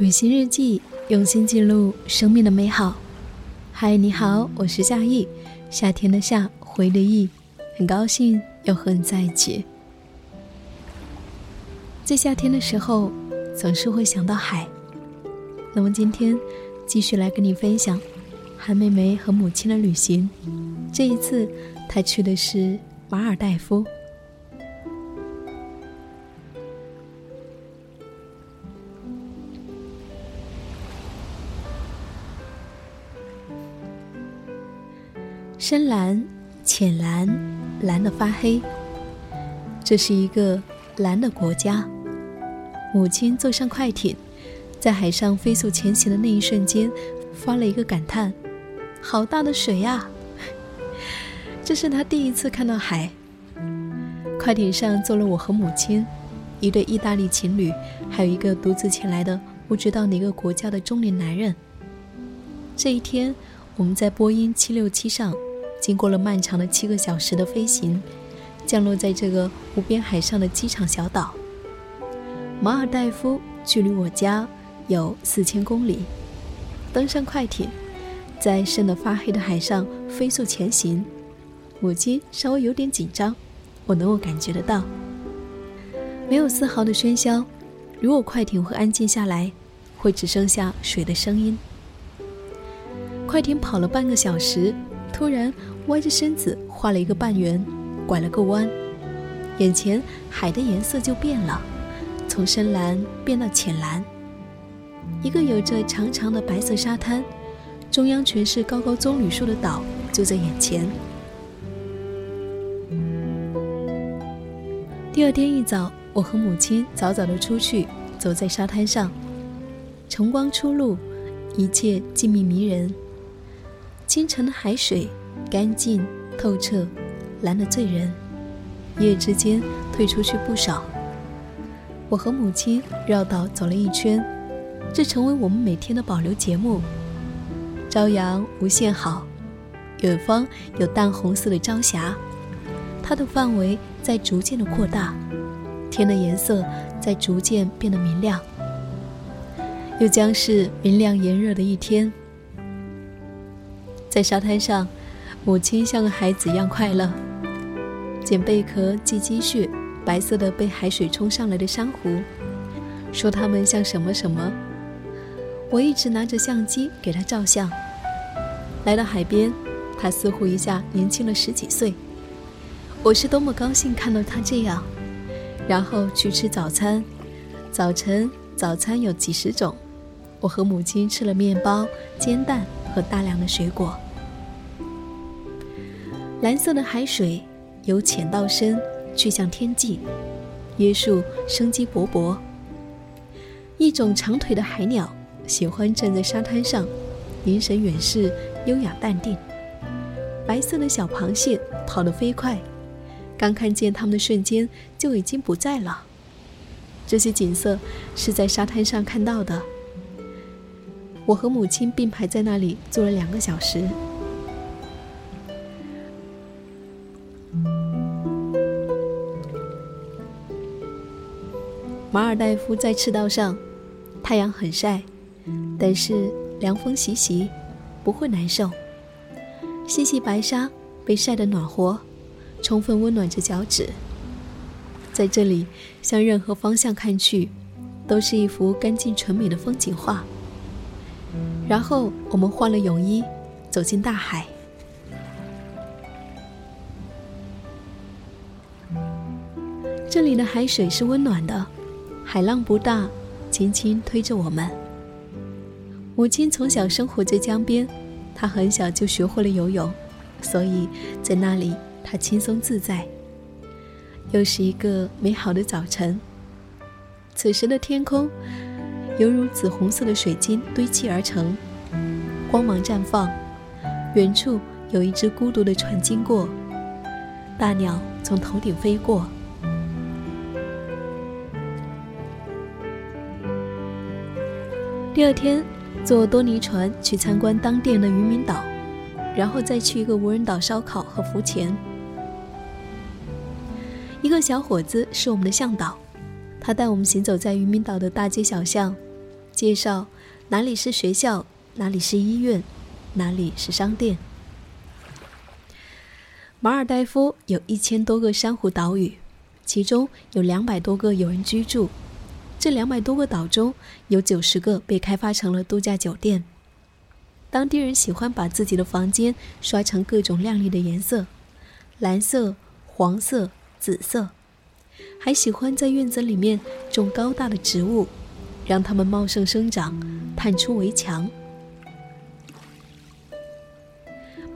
旅行日记，用心记录生命的美好。嗨，你好，我是夏意，夏天的夏，回的意，很高兴又和你在一起。在夏天的时候，总是会想到海。那么今天继续来跟你分享韩梅梅和母亲的旅行。这一次，她去的是马尔代夫。深蓝、浅蓝、蓝的发黑。这是一个蓝的国家。母亲坐上快艇，在海上飞速前行的那一瞬间，发了一个感叹：“好大的水呀！” 这是他第一次看到海。快艇上坐了我和母亲，一对意大利情侣，还有一个独自前来的不知道哪个国家的中年男人。这一天，我们在波音七六七上。经过了漫长的七个小时的飞行，降落在这个无边海上的机场小岛。马尔代夫距离我家有四千公里。登上快艇，在深得发黑的海上飞速前行。母亲稍微有点紧张，我能够感觉得到。没有丝毫的喧嚣，如果快艇会安静下来，会只剩下水的声音。快艇跑了半个小时。突然歪着身子画了一个半圆，拐了个弯，眼前海的颜色就变了，从深蓝变到浅蓝。一个有着长长的白色沙滩，中央全是高高棕榈树的岛就在眼前。第二天一早，我和母亲早早的出去，走在沙滩上，晨光初露，一切静谧迷人。清晨的海水，干净透彻，蓝得醉人。一夜之间退出去不少。我和母亲绕道走了一圈，这成为我们每天的保留节目。朝阳无限好，远方有淡红色的朝霞，它的范围在逐渐的扩大，天的颜色在逐渐变得明亮。又将是明亮炎热的一天。在沙滩上，母亲像个孩子一样快乐，捡贝壳、系积雪，白色的被海水冲上来的珊瑚，说它们像什么什么。我一直拿着相机给她照相。来到海边，她似乎一下年轻了十几岁。我是多么高兴看到她这样。然后去吃早餐，早晨早餐有几十种。我和母亲吃了面包、煎蛋。和大量的水果，蓝色的海水由浅到深去向天际，椰树生机勃勃。一种长腿的海鸟喜欢站在沙滩上，凝神远视，优雅淡定。白色的小螃蟹跑得飞快，刚看见它们的瞬间就已经不在了。这些景色是在沙滩上看到的。我和母亲并排在那里坐了两个小时。马尔代夫在赤道上，太阳很晒，但是凉风习习，不会难受。细细白沙被晒得暖和，充分温暖着脚趾。在这里，向任何方向看去，都是一幅干净纯美的风景画。然后我们换了泳衣，走进大海。这里的海水是温暖的，海浪不大，轻轻推着我们。母亲从小生活在江边，她很小就学会了游泳，所以在那里她轻松自在。又是一个美好的早晨。此时的天空。犹如紫红色的水晶堆砌而成，光芒绽放。远处有一只孤独的船经过，大鸟从头顶飞过。第二天，坐多尼船去参观当地的渔民岛，然后再去一个无人岛烧烤和浮潜。一个小伙子是我们的向导，他带我们行走在渔民岛的大街小巷。介绍哪里是学校，哪里是医院，哪里是商店。马尔代夫有一千多个珊瑚岛屿，其中有两百多个有人居住。这两百多个岛中有九十个被开发成了度假酒店。当地人喜欢把自己的房间刷成各种亮丽的颜色，蓝色、黄色、紫色，还喜欢在院子里面种高大的植物，让它们茂盛生长，探出围墙。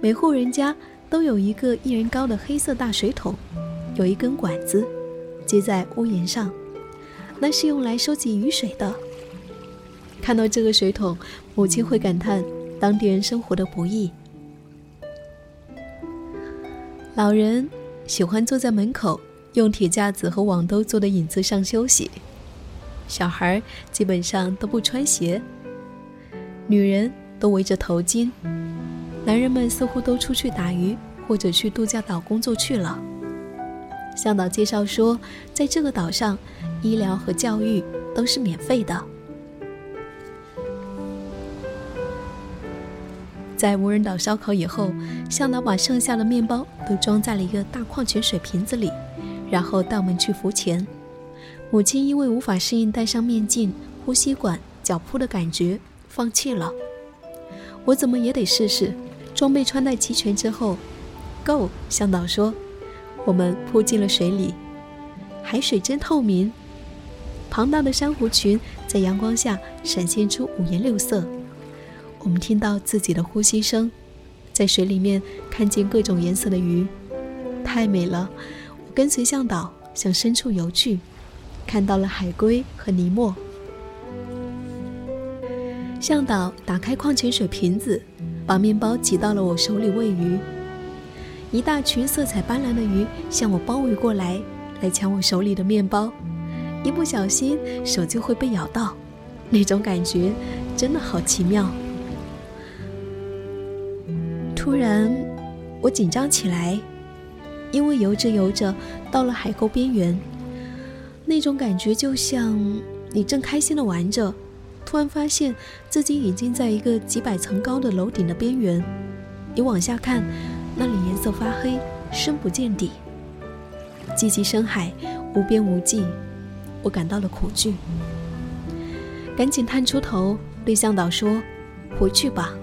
每户人家都有一个一人高的黑色大水桶，有一根管子接在屋檐上。那是用来收集雨水的。看到这个水桶，母亲会感叹当地人生活的不易。老人喜欢坐在门口，用铁架子和网兜做的椅子上休息。小孩基本上都不穿鞋，女人都围着头巾，男人们似乎都出去打鱼或者去度假岛工作去了。向导介绍说，在这个岛上，医疗和教育都是免费的。在无人岛烧烤以后，向导把剩下的面包都装在了一个大矿泉水瓶子里，然后带我们去浮潜。母亲因为无法适应戴上面镜、呼吸管、脚蹼的感觉，放弃了。我怎么也得试试。装备穿戴齐全之后，Go！向导说。我们扑进了水里，海水真透明，庞大的珊瑚群在阳光下闪现出五颜六色。我们听到自己的呼吸声，在水里面看见各种颜色的鱼，太美了。我跟随向导向深处游去，看到了海龟和尼莫。向导打开矿泉水瓶子，把面包挤到了我手里喂鱼。一大群色彩斑斓的鱼向我包围过来，来抢我手里的面包，一不小心手就会被咬到，那种感觉真的好奇妙。突然，我紧张起来，因为游着游着到了海沟边缘，那种感觉就像你正开心的玩着，突然发现自己已经在一个几百层高的楼顶的边缘，你往下看。那里颜色发黑，深不见底，寂寂深海，无边无际，我感到了恐惧，赶紧探出头对向导说：“回去吧。”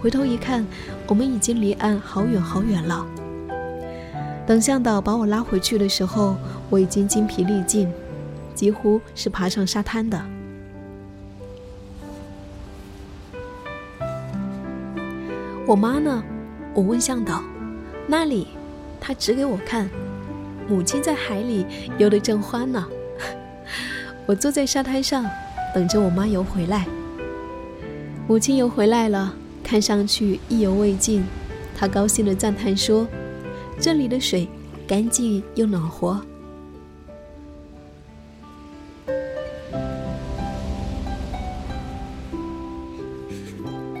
回头一看，我们已经离岸好远好远了。等向导把我拉回去的时候，我已经筋疲力尽，几乎是爬上沙滩的。我妈呢？我问向导：“那里？”他指给我看，母亲在海里游得正欢呢。我坐在沙滩上，等着我妈游回来。母亲游回来了，看上去意犹未尽。她高兴地赞叹说：“这里的水干净又暖和。”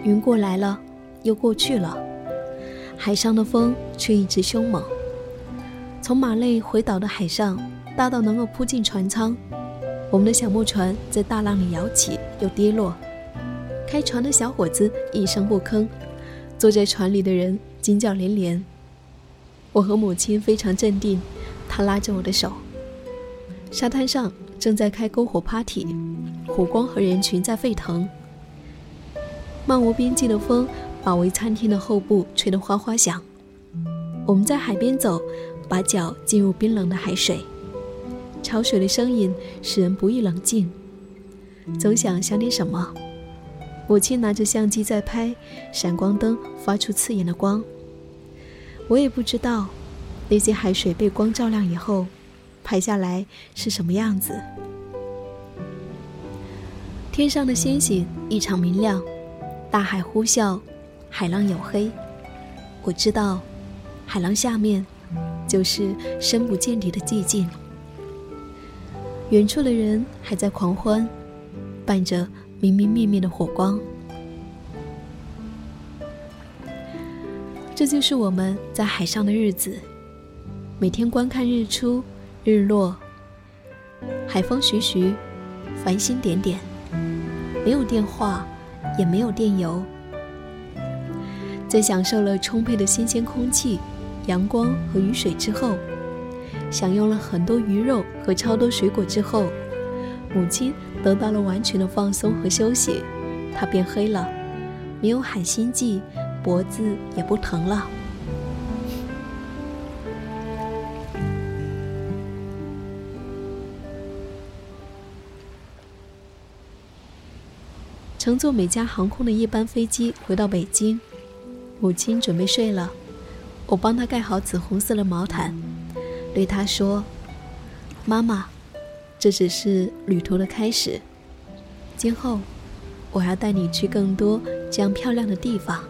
云过来了，又过去了。海上的风却一直凶猛。从马累回岛的海上，大到能够扑进船舱。我们的小木船在大浪里摇起又跌落。开船的小伙子一声不吭，坐在船里的人惊叫连连。我和母亲非常镇定，她拉着我的手。沙滩上正在开篝火 party，火光和人群在沸腾。漫无边际的风。把围餐厅的后部吹得哗哗响。我们在海边走，把脚浸入冰冷的海水，潮水的声音使人不易冷静，总想想点什么。母亲拿着相机在拍，闪光灯发出刺眼的光。我也不知道，那些海水被光照亮以后，拍下来是什么样子。天上的星星异常明亮，大海呼啸。海浪黝黑，我知道，海浪下面就是深不见底的寂静。远处的人还在狂欢，伴着明明灭灭的火光。这就是我们在海上的日子，每天观看日出、日落，海风徐徐，繁星点点，没有电话，也没有电邮。在享受了充沛的新鲜空气、阳光和雨水之后，享用了很多鱼肉和超多水果之后，母亲得到了完全的放松和休息，她变黑了，没有喊心悸，脖子也不疼了。乘坐美加航空的一班飞机回到北京，母亲准备睡了，我帮她盖好紫红色的毛毯，对他说：“妈妈，这只是旅途的开始，今后我要带你去更多这样漂亮的地方。”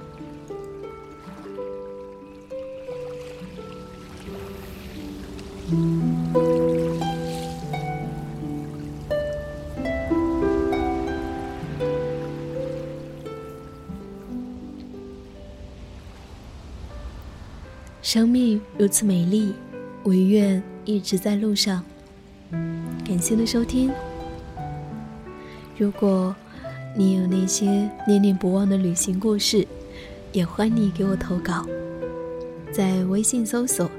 生命如此美丽，我愿一直在路上。感谢的收听。如果你有那些念念不忘的旅行故事，也欢迎你给我投稿，在微信搜索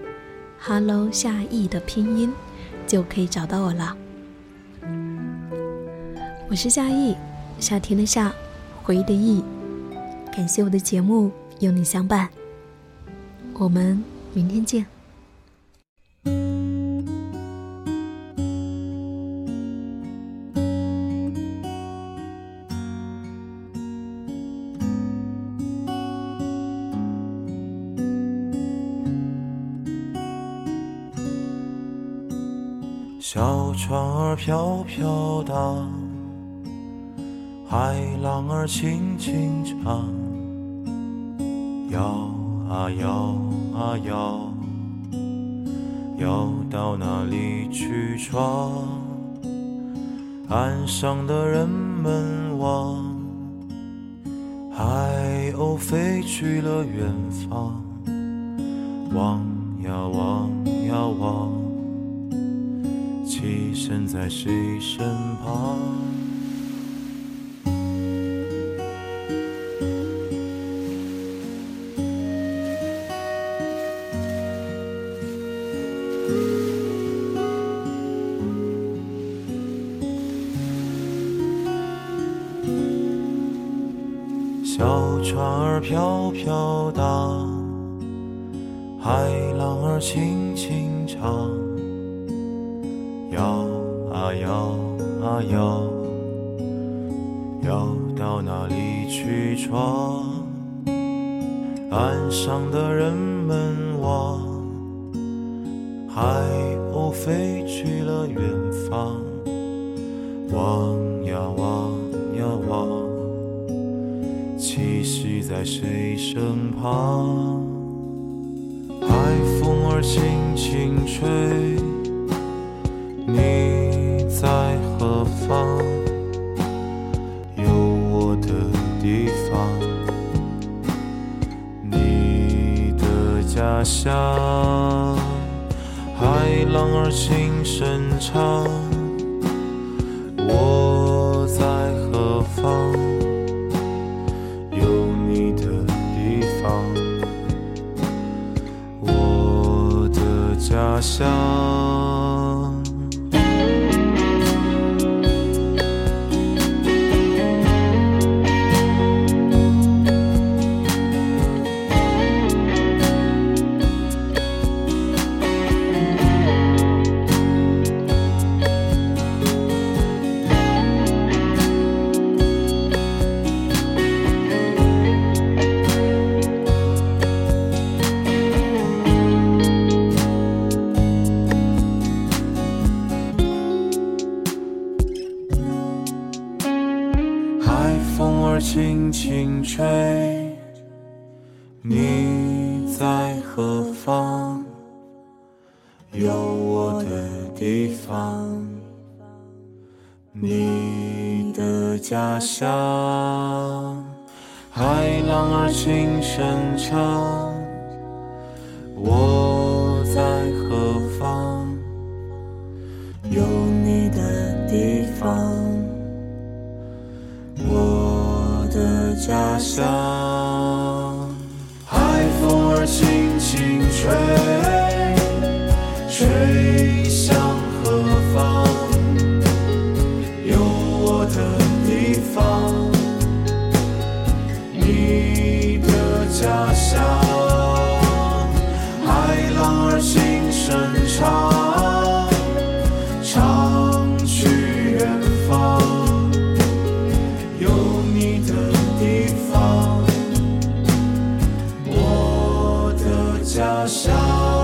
“hello 夏意”的拼音，就可以找到我了。我是夏意，夏天的夏，回忆的忆。感谢我的节目有你相伴。我们明天见。飘飘荡，海浪儿轻轻唱，摇啊摇。啊，摇，摇到哪里去闯？岸上的人们望，海鸥飞去了远方。望呀望呀望，栖身在谁身旁？小船儿飘飘荡，海浪儿轻轻唱，啊摇，摇到哪里去闯？岸上的人们望，海鸥飞去了远方，望呀望呀望。栖息在谁身旁？海风儿轻轻吹，你家乡。海浪儿轻声唱，我在何方？有你的地方，我的家乡。你在何方？有我的地方，你的家乡。海浪儿轻声唱，轻轻吹家乡。